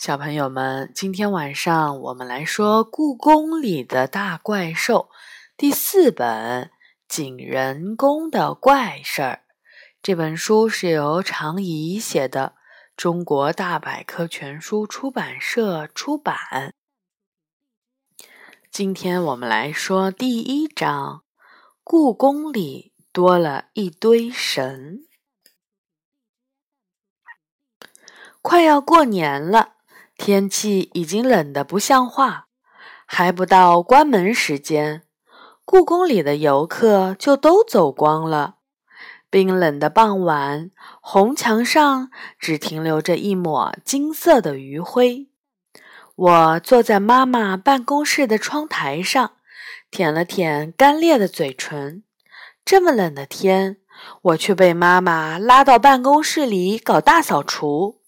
小朋友们，今天晚上我们来说《故宫里的大怪兽》第四本《景仁宫的怪事儿》。这本书是由常怡写的，中国大百科全书出版社出版。今天我们来说第一章：故宫里多了一堆神。快要过年了。天气已经冷得不像话，还不到关门时间，故宫里的游客就都走光了。冰冷的傍晚，红墙上只停留着一抹金色的余晖。我坐在妈妈办公室的窗台上，舔了舔干裂的嘴唇。这么冷的天，我却被妈妈拉到办公室里搞大扫除。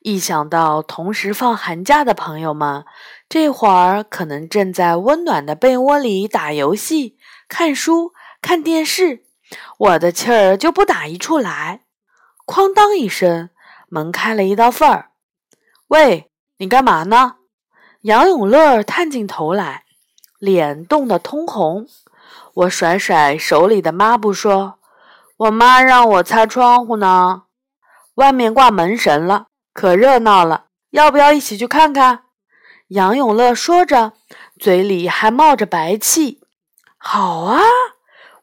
一想到同时放寒假的朋友们，这会儿可能正在温暖的被窝里打游戏、看书、看电视，我的气儿就不打一处来。哐当一声，门开了一道缝儿。喂，你干嘛呢？杨永乐探进头来，脸冻得通红。我甩甩手里的抹布说：“我妈让我擦窗户呢，外面挂门神了。”可热闹了，要不要一起去看看？杨永乐说着，嘴里还冒着白气。好啊！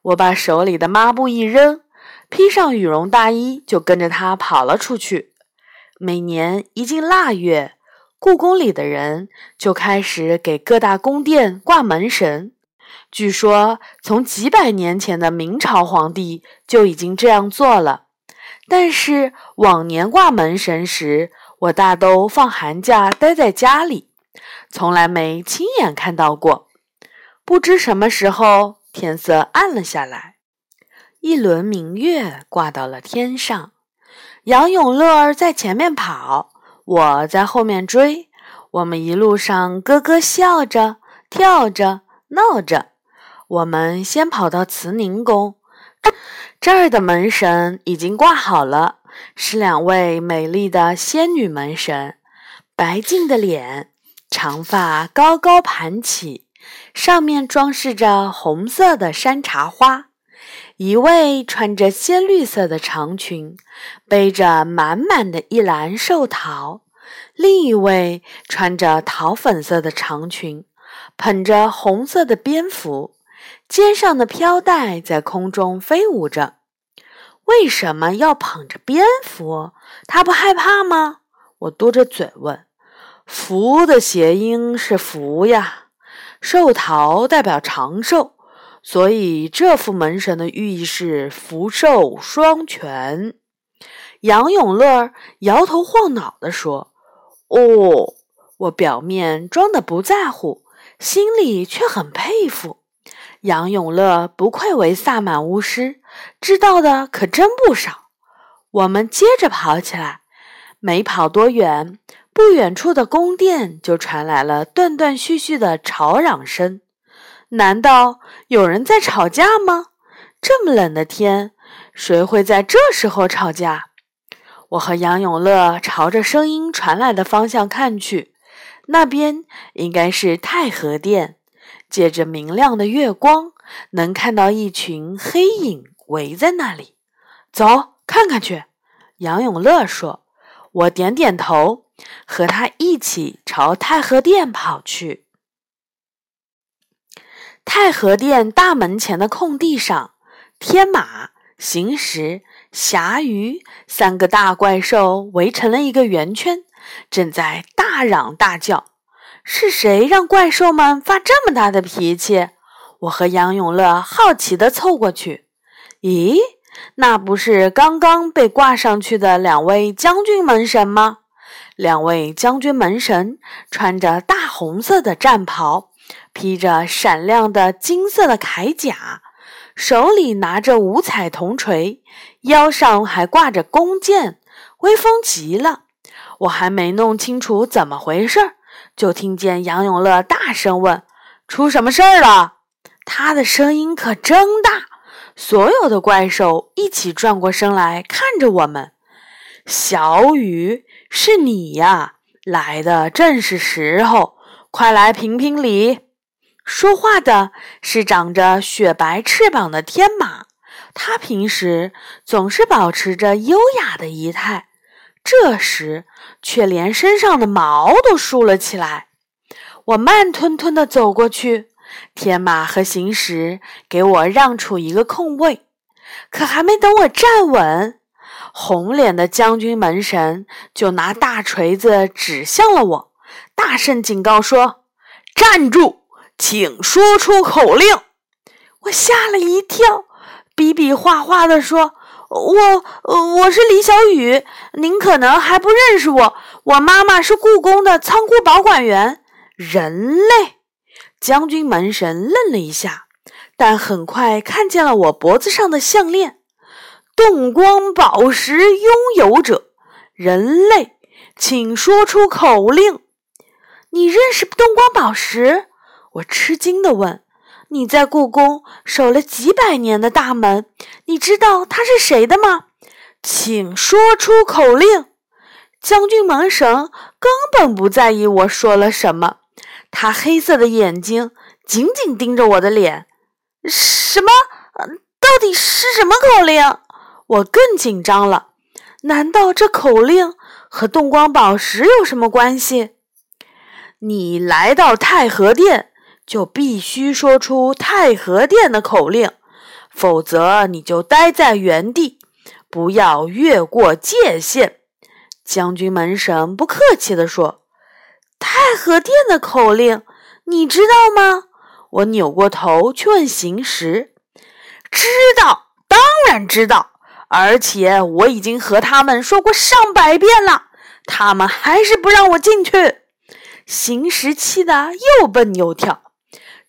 我把手里的抹布一扔，披上羽绒大衣，就跟着他跑了出去。每年一进腊月，故宫里的人就开始给各大宫殿挂门神。据说，从几百年前的明朝皇帝就已经这样做了。但是往年挂门神时，我大都放寒假待在家里，从来没亲眼看到过。不知什么时候天色暗了下来，一轮明月挂到了天上。杨永乐在前面跑，我在后面追。我们一路上咯咯笑着、跳着、闹着。我们先跑到慈宁宫。这儿的门神已经挂好了，是两位美丽的仙女门神，白净的脸，长发高高盘起，上面装饰着红色的山茶花。一位穿着鲜绿色的长裙，背着满满的一篮寿桃；另一位穿着桃粉色的长裙，捧着红色的蝙蝠。肩上的飘带在空中飞舞着，为什么要捧着蝙蝠？他不害怕吗？我嘟着嘴问。福的谐音是福呀，寿桃代表长寿，所以这副门神的寓意是福寿双全。杨永乐摇头晃脑地说：“哦。”我表面装的不在乎，心里却很佩服。杨永乐不愧为萨满巫师，知道的可真不少。我们接着跑起来，没跑多远，不远处的宫殿就传来了断断续续的吵嚷声。难道有人在吵架吗？这么冷的天，谁会在这时候吵架？我和杨永乐朝着声音传来的方向看去，那边应该是太和殿。借着明亮的月光，能看到一群黑影围在那里。走，看看去。杨永乐说。我点点头，和他一起朝太和殿跑去。太和殿大门前的空地上，天马、行石、霞鱼三个大怪兽围成了一个圆圈，正在大嚷大叫。是谁让怪兽们发这么大的脾气？我和杨永乐好奇地凑过去。咦，那不是刚刚被挂上去的两位将军门神吗？两位将军门神穿着大红色的战袍，披着闪亮的金色的铠甲，手里拿着五彩铜锤，腰上还挂着弓箭，威风极了。我还没弄清楚怎么回事儿。就听见杨永乐大声问：“出什么事儿了？”他的声音可真大，所有的怪兽一起转过身来看着我们。小雨，是你呀！来的正是时候，快来评评理。说话的是长着雪白翅膀的天马，它平时总是保持着优雅的仪态，这时却连身上的毛都竖了起来。我慢吞吞地走过去，天马和行时给我让出一个空位，可还没等我站稳。红脸的将军门神就拿大锤子指向了我，大声警告说：“站住，请说出口令！”我吓了一跳，比比划划地说：“我……我是李小雨，您可能还不认识我。我妈妈是故宫的仓库保管员。”人类将军门神愣了一下，但很快看见了我脖子上的项链。动光宝石拥有者，人类，请说出口令。你认识动光宝石？我吃惊地问。你在故宫守了几百年的大门，你知道它是谁的吗？请说出口令。将军门神根本不在意我说了什么，他黑色的眼睛紧紧盯着我的脸。什么？到底是什么口令？我更紧张了，难道这口令和动光宝石有什么关系？你来到太和殿，就必须说出太和殿的口令，否则你就待在原地，不要越过界限。将军门神不客气地说：“太和殿的口令，你知道吗？”我扭过头去问行时：“知道，当然知道。”而且我已经和他们说过上百遍了，他们还是不让我进去。行时气的又蹦又跳，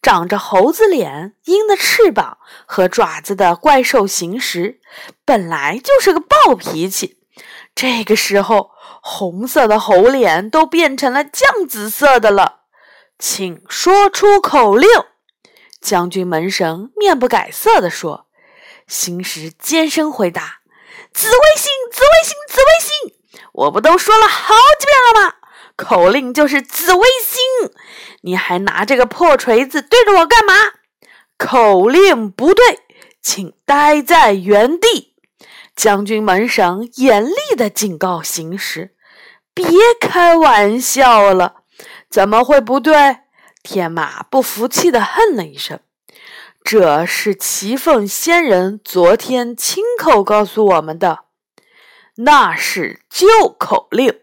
长着猴子脸、鹰的翅膀和爪子的怪兽行时，本来就是个暴脾气。这个时候，红色的猴脸都变成了酱紫色的了。请说出口令。将军门神面不改色地说。星时尖声回答：“紫微星，紫微星，紫微星！我不都说了好几遍了吗？口令就是紫微星！你还拿这个破锤子对着我干嘛？口令不对，请待在原地！”将军门神严厉地警告行时：“别开玩笑了，怎么会不对？”天马不服气地哼了一声。这是齐凤仙人昨天亲口告诉我们的，那是旧口令。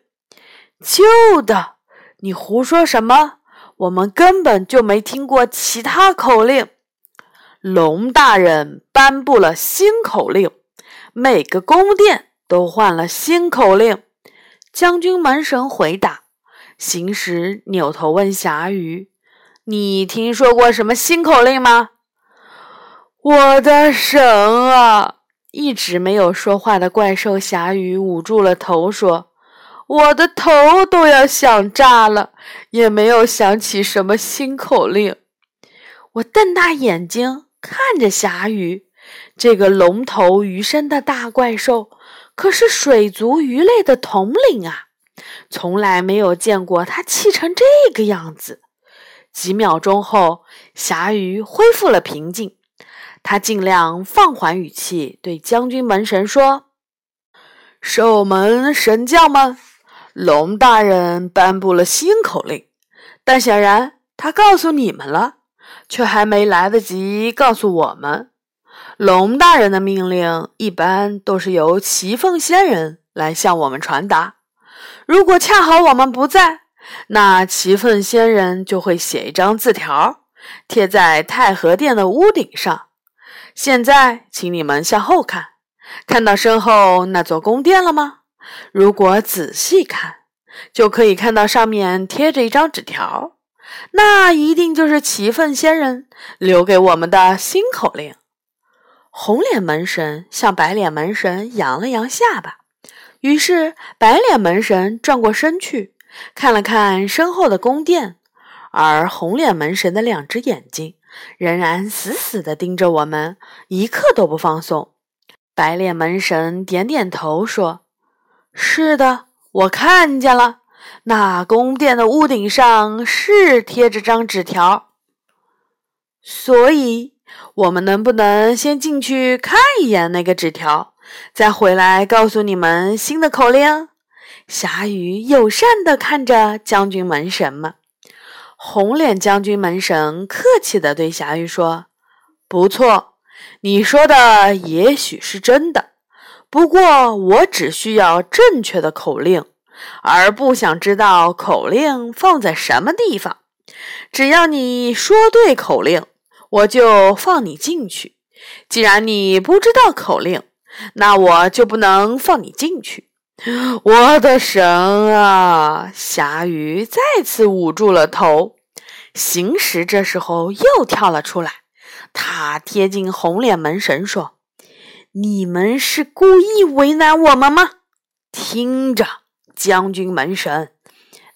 旧的？你胡说什么？我们根本就没听过其他口令。龙大人颁布了新口令，每个宫殿都换了新口令。将军门神回答。行时扭头问霞雨：“你听说过什么新口令吗？”我的神啊！一直没有说话的怪兽侠鱼捂住了头，说：“我的头都要想炸了，也没有想起什么新口令。”我瞪大眼睛看着霞鱼，这个龙头鱼身的大怪兽可是水族鱼类的统领啊！从来没有见过它气成这个样子。几秒钟后，霞鱼恢复了平静。他尽量放缓语气，对将军门神说：“守门神将们，龙大人颁布了新口令，但显然他告诉你们了，却还没来得及告诉我们。龙大人的命令一般都是由齐凤仙人来向我们传达。如果恰好我们不在，那齐凤仙人就会写一张字条，贴在太和殿的屋顶上。”现在，请你们向后看，看到身后那座宫殿了吗？如果仔细看，就可以看到上面贴着一张纸条，那一定就是齐凤仙人留给我们的新口令。红脸门神向白脸门神扬了扬下巴，于是白脸门神转过身去，看了看身后的宫殿，而红脸门神的两只眼睛。仍然死死地盯着我们，一刻都不放松。白脸门神点点头说：“是的，我看见了。那宫殿的屋顶上是贴着张纸条，所以我们能不能先进去看一眼那个纸条，再回来告诉你们新的口令？霞雨友善地看着将军门神们。红脸将军门神客气地对霞雨说：“不错，你说的也许是真的。不过我只需要正确的口令。”而不想知道口令放在什么地方。只要你说对口令，我就放你进去。既然你不知道口令，那我就不能放你进去。我的神啊！霞雨再次捂住了头。行时这时候又跳了出来，他贴近红脸门神说：“你们是故意为难我们吗？听着。”将军门神，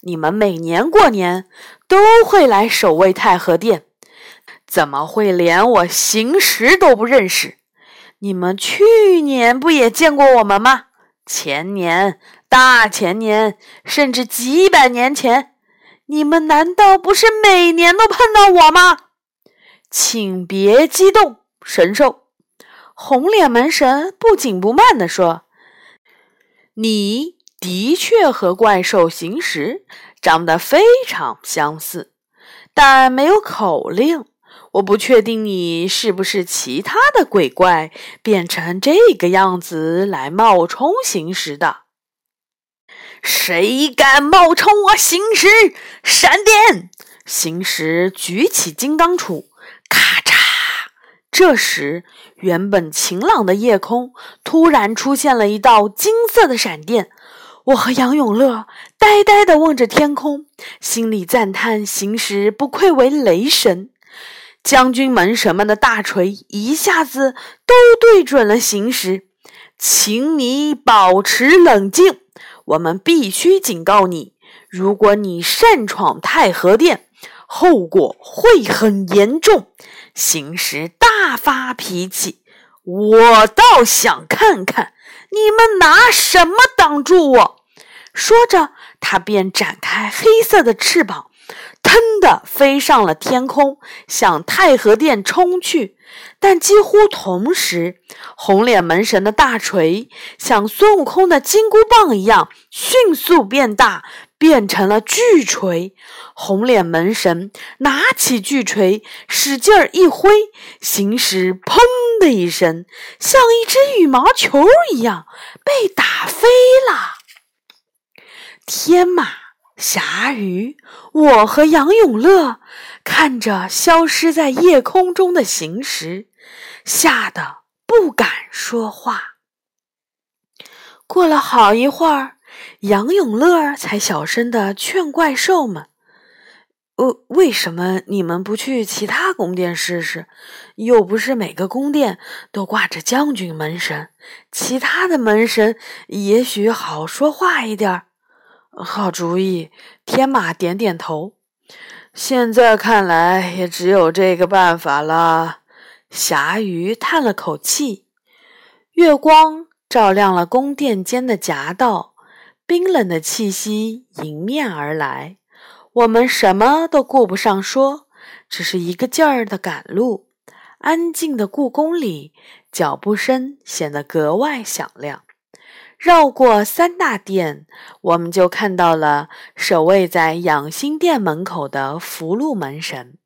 你们每年过年都会来守卫太和殿，怎么会连我行时都不认识？你们去年不也见过我们吗？前年、大前年，甚至几百年前，你们难道不是每年都碰到我吗？请别激动，神兽。红脸门神不紧不慢地说：“你。”的确和怪兽行时长得非常相似，但没有口令。我不确定你是不是其他的鬼怪变成这个样子来冒充行时的。谁敢冒充我行时？闪电！行时举起金刚杵，这时，原本晴朗的夜空突然出现了一道金色的闪电。我和杨永乐呆呆地望着天空，心里赞叹：行时不愧为雷神。将军门神们的大锤一下子都对准了行时，请你保持冷静。我们必须警告你：如果你擅闯太和殿，后果会很严重。行时大发脾气，我倒想看看。你们拿什么挡住我？说着，他便展开黑色的翅膀，腾地飞上了天空，向太和殿冲去。但几乎同时，红脸门神的大锤像孙悟空的金箍棒一样迅速变大，变成了巨锤。红脸门神拿起巨锤，使劲儿一挥，行时“砰”的一声，像一只羽毛球一样被打飞了。天马、霞雨，我和杨永乐看着消失在夜空中的行时，吓得不敢说话。过了好一会儿，杨永乐才小声的劝怪兽们。呃，为什么你们不去其他宫殿试试？又不是每个宫殿都挂着将军门神，其他的门神也许好说话一点。好主意，天马点点头。现在看来，也只有这个办法了。霞鱼叹了口气。月光照亮了宫殿间的夹道，冰冷的气息迎面而来。我们什么都顾不上说，只是一个劲儿的赶路。安静的故宫里，脚步声显得格外响亮。绕过三大殿，我们就看到了守卫在养心殿门口的福禄门神。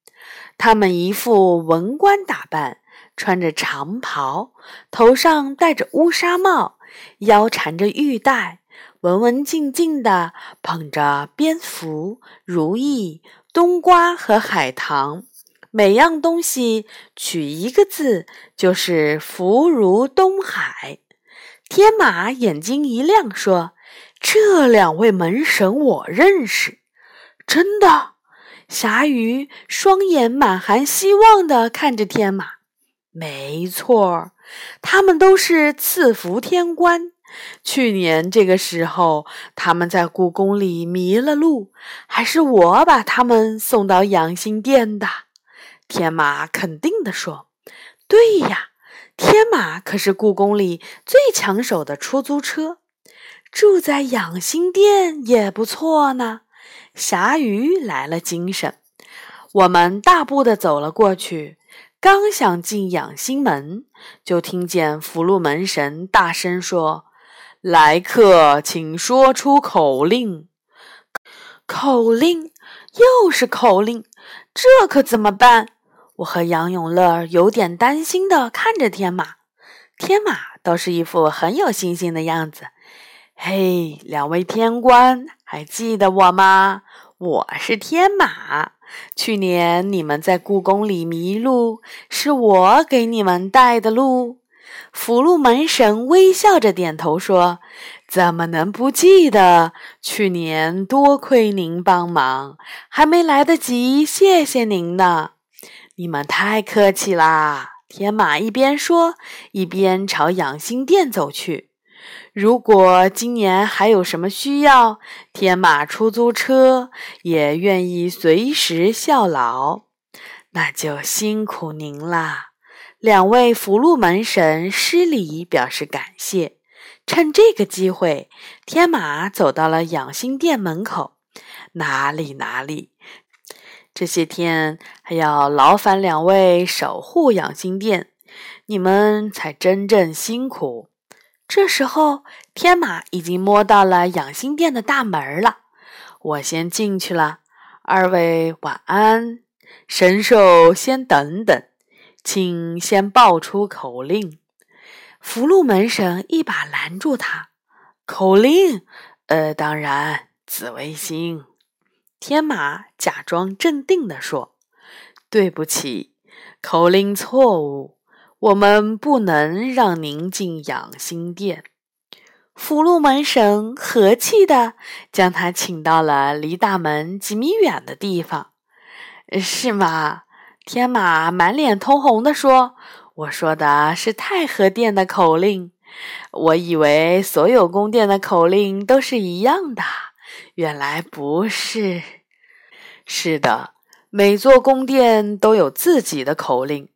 他们一副文官打扮，穿着长袍，头上戴着乌纱帽，腰缠着玉带。文文静静地捧着蝙蝠、如意、冬瓜和海棠，每样东西取一个字，就是福如东海。天马眼睛一亮，说：“这两位门神我认识，真的。”霞鱼双眼满含希望地看着天马，没错，他们都是赐福天官。去年这个时候，他们在故宫里迷了路，还是我把他们送到养心殿的。天马肯定地说：“对呀，天马可是故宫里最抢手的出租车。”住在养心殿也不错呢。侠鱼来了精神，我们大步的走了过去，刚想进养心门，就听见福禄门神大声说：“来客，请说出口令。”口令，又是口令，这可怎么办？我和杨永乐有点担心的看着天马，天马倒是一副很有信心的样子。嘿，两位天官，还记得我吗？我是天马。去年你们在故宫里迷路，是我给你们带的路。福禄门神微笑着点头说：“怎么能不记得？去年多亏您帮忙，还没来得及谢谢您呢。”你们太客气啦！天马一边说，一边朝养心殿走去。如果今年还有什么需要，天马出租车也愿意随时效劳。那就辛苦您啦！两位福禄门神施礼表示感谢。趁这个机会，天马走到了养心殿门口。哪里哪里。这些天还要劳烦两位守护养心殿，你们才真正辛苦。这时候，天马已经摸到了养心殿的大门了。我先进去了，二位晚安。神兽先等等，请先报出口令。福禄门神一把拦住他，口令？呃，当然，紫微星。天马假装镇定地说：“对不起，口令错误，我们不能让您进养心殿。”福禄门神和气地将他请到了离大门几米远的地方。“是吗？”天马满脸通红地说：“我说的是太和殿的口令，我以为所有宫殿的口令都是一样的。”原来不是，是的，每座宫殿都有自己的口令。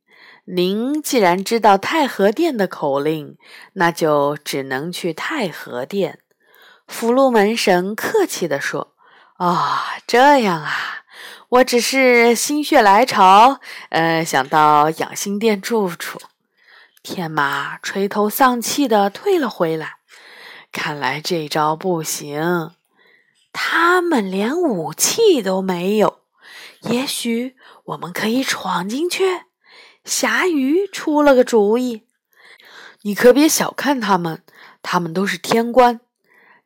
您既然知道太和殿的口令，那就只能去太和殿。福禄门神客气地说：“啊，这样啊，我只是心血来潮，呃，想到养心殿住住。”天马垂头丧气地退了回来。看来这招不行。他们连武器都没有，也许我们可以闯进去。侠鱼出了个主意：“你可别小看他们，他们都是天官。”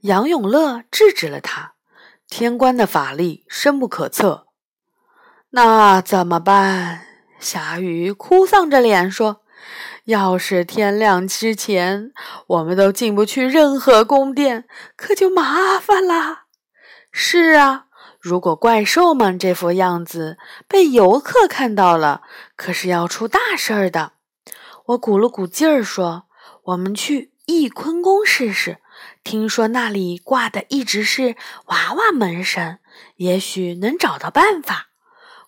杨永乐制止了他：“天官的法力深不可测。”那怎么办？侠鱼哭丧着脸说：“要是天亮之前我们都进不去任何宫殿，可就麻烦了。”是啊，如果怪兽们这副样子被游客看到了，可是要出大事儿的。我鼓了鼓劲儿说：“我们去翊坤宫试试，听说那里挂的一直是娃娃门神，也许能找到办法。”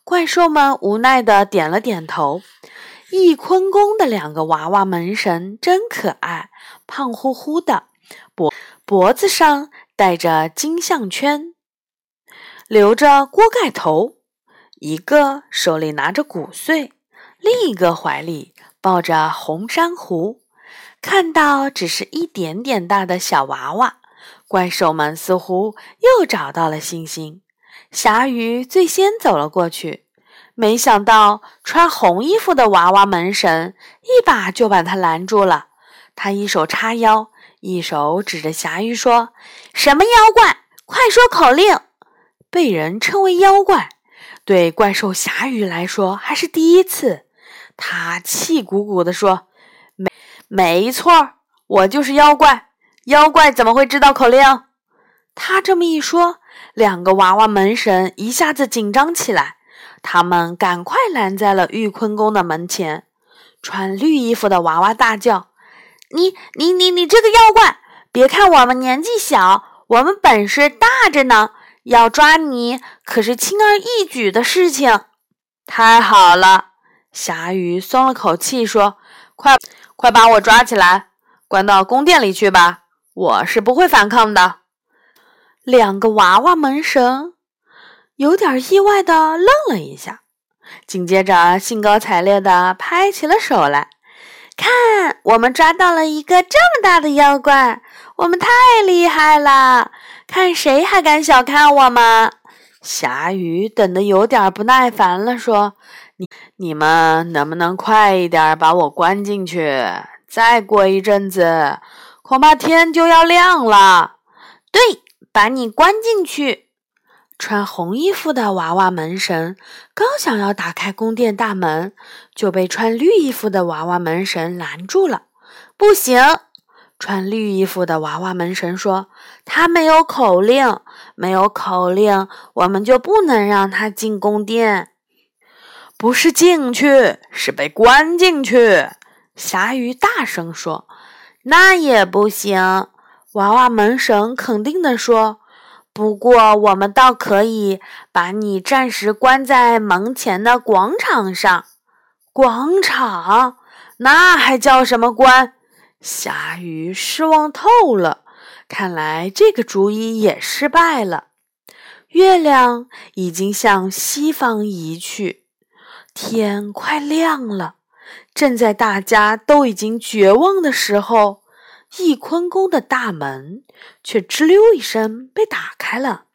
怪兽们无奈的点了点头。翊坤宫的两个娃娃门神真可爱，胖乎乎的，脖脖子上戴着金项圈。留着锅盖头，一个手里拿着骨碎，另一个怀里抱着红珊瑚。看到只是一点点大的小娃娃，怪兽们似乎又找到了信心。侠鱼最先走了过去，没想到穿红衣服的娃娃门神一把就把他拦住了。他一手叉腰，一手指着侠鱼说：“什么妖怪？快说口令！”被人称为妖怪，对怪兽侠鱼来说还是第一次。他气鼓鼓地说：“没，没错，我就是妖怪。妖怪怎么会知道口令？”他这么一说，两个娃娃门神一下子紧张起来。他们赶快拦在了玉坤宫的门前。穿绿衣服的娃娃大叫：“你、你、你、你这个妖怪！别看我们年纪小，我们本事大着呢。”要抓你可是轻而易举的事情。太好了，侠鱼松了口气说：“快，快把我抓起来，关到宫殿里去吧！我是不会反抗的。两个娃娃门神有点意外的愣了一下，紧接着兴高采烈的拍起了手来。看，我们抓到了一个这么大的妖怪，我们太厉害了！看谁还敢小看我们？霞雨等得有点不耐烦了，说：“你你们能不能快一点把我关进去？再过一阵子，恐怕天就要亮了。”对，把你关进去。穿红衣服的娃娃门神刚想要打开宫殿大门，就被穿绿衣服的娃娃门神拦住了。不行。穿绿衣服的娃娃门神说：“他没有口令，没有口令，我们就不能让他进宫殿。不是进去，是被关进去。”鲨鱼大声说：“那也不行。”娃娃门神肯定地说：“不过我们倒可以把你暂时关在门前的广场上。广场，那还叫什么关？”鲨鱼失望透了，看来这个主意也失败了。月亮已经向西方移去，天快亮了。正在大家都已经绝望的时候，翊坤宫的大门却吱溜一声被打开了。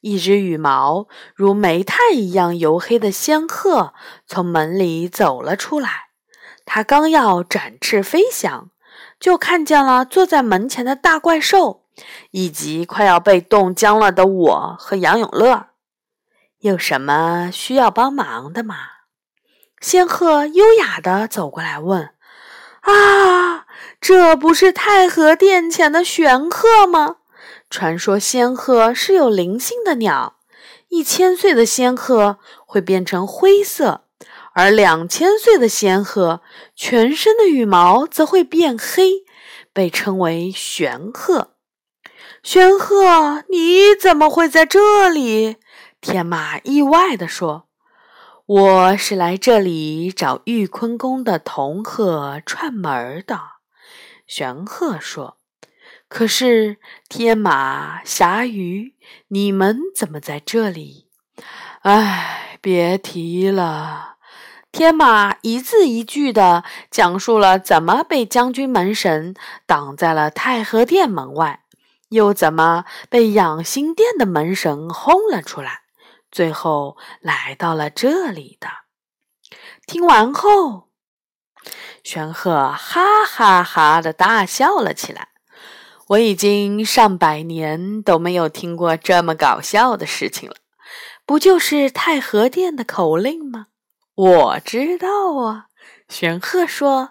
一只羽毛如煤炭一样黝黑的仙鹤从门里走了出来，它刚要展翅飞翔。就看见了坐在门前的大怪兽，以及快要被冻僵了的我和杨永乐。有什么需要帮忙的吗？仙鹤优雅地走过来问：“啊，这不是太和殿前的玄鹤吗？传说仙鹤是有灵性的鸟，一千岁的仙鹤会变成灰色。”而两千岁的仙鹤，全身的羽毛则会变黑，被称为玄鹤。玄鹤，你怎么会在这里？天马意外地说：“我是来这里找玉坤宫的铜鹤串门的。”玄鹤说：“可是天马、霞鱼，你们怎么在这里？”哎，别提了。天马一字一句地讲述了怎么被将军门神挡在了太和殿门外，又怎么被养心殿的门神轰了出来，最后来到了这里的。听完后，玄鹤哈哈哈的大笑了起来。我已经上百年都没有听过这么搞笑的事情了，不就是太和殿的口令吗？我知道啊，玄鹤说：“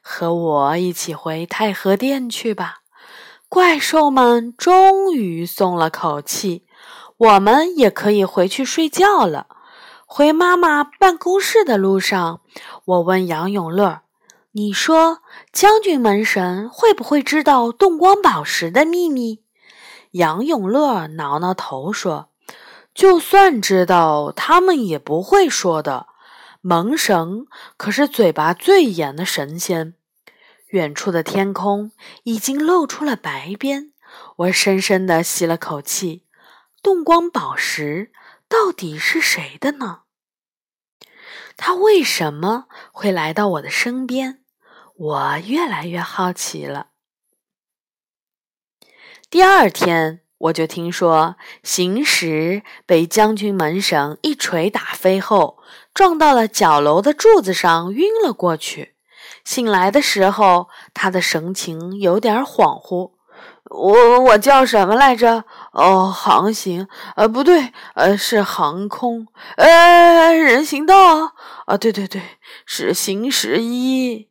和我一起回太和殿去吧。”怪兽们终于松了口气，我们也可以回去睡觉了。回妈妈办公室的路上，我问杨永乐：“你说将军门神会不会知道动光宝石的秘密？”杨永乐挠挠头说：“就算知道，他们也不会说的。”门神可是嘴巴最严的神仙。远处的天空已经露出了白边，我深深地吸了口气。动光宝石到底是谁的呢？他为什么会来到我的身边？我越来越好奇了。第二天。我就听说，行时被将军门神一锤打飞后，撞到了角楼的柱子上，晕了过去。醒来的时候，他的神情有点恍惚。我我叫什么来着？哦，航行，呃，不对，呃，是航空，呃，人行道。啊，对对对，是行十一。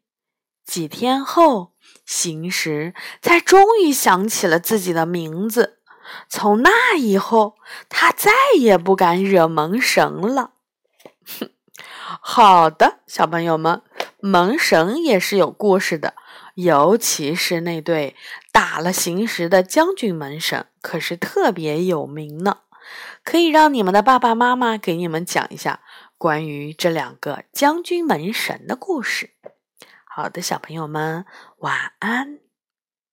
几天后，行时才终于想起了自己的名字。从那以后，他再也不敢惹门神了。哼，好的，小朋友们，门神也是有故事的，尤其是那对打了行时的将军门神，可是特别有名呢。可以让你们的爸爸妈妈给你们讲一下关于这两个将军门神的故事。好的，小朋友们，晚安。